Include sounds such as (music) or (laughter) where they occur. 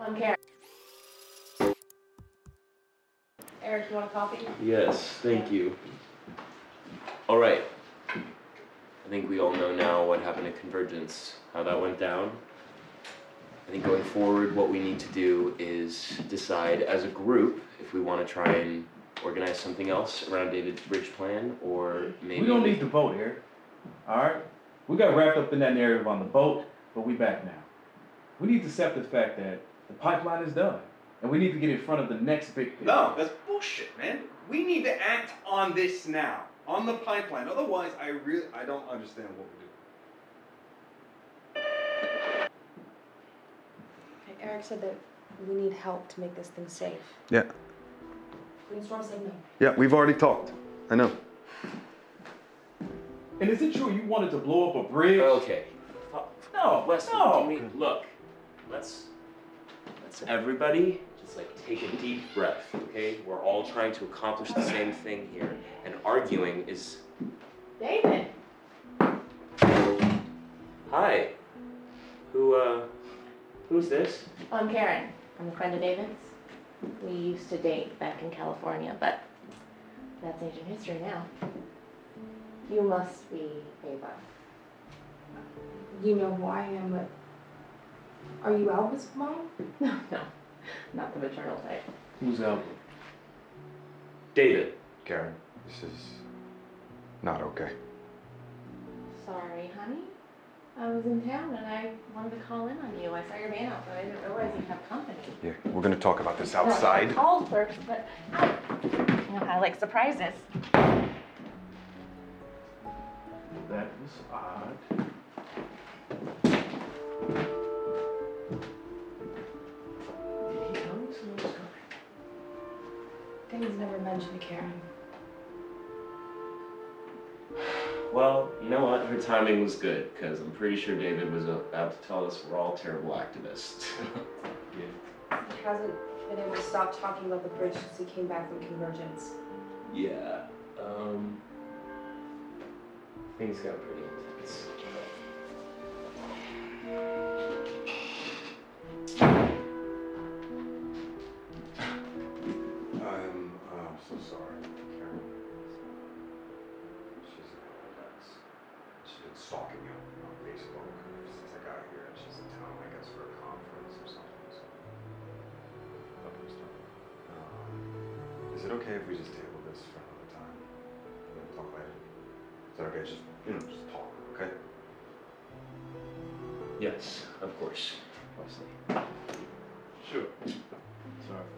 I'm Karen. Eric, you want a coffee? Yes, thank you. All right. I think we all know now what happened at Convergence, how that went down. I think going forward, what we need to do is decide as a group if we want to try and organize something else around David's bridge plan, or maybe We don't need to vote here. Alright? We got wrapped up in that narrative on the boat, but we back now. We need to accept the fact that the pipeline is done. And we need to get in front of the next big thing. No, that's bullshit, man. We need to act on this now, on the pipeline. Otherwise, I really, I don't understand what we're doing. Eric said that we need help to make this thing safe. Yeah, Brainstorm said no. yeah, we've already talked. I know. And is it true you wanted to blow up a bridge? Okay. No, Wesley, no. can we- look, let's let's everybody just like take a deep breath, okay? We're all trying to accomplish the same thing here, and arguing is David! hi. Who uh, who's this? I'm Karen. I'm a friend of David's. We used to date back in California, but that's ancient history now. You must be Ava. You know who I am, but are you Alva's mom? (laughs) No, no, not the maternal type. Who's Alva? David. Karen, this is not okay. Sorry, honey. I was in town and I wanted to call in on you. I saw your van out, but I didn't realize you have company. Yeah, we're gonna talk about this No, I outside. called first, but I, you know, I like surprises. That was odd. David's never mentioned Karen. Well, you know what? Her timing was good because I'm pretty sure David was about to tell us we're all terrible activists. (laughs) He hasn't been able to stop talking about the bridge since he came back from Convergence. yeah. Um. Things got pretty intense. So sorry, Karen. She's that's she's been stalking you on Facebook since I got here, and she's in town, I guess, for a conference or something. So, other stuff. Um, is it okay if we just table this for another time? And then talk later. Is that okay? Just you know, just talk, okay? Yes, of course. Wesley. Sure. Sorry.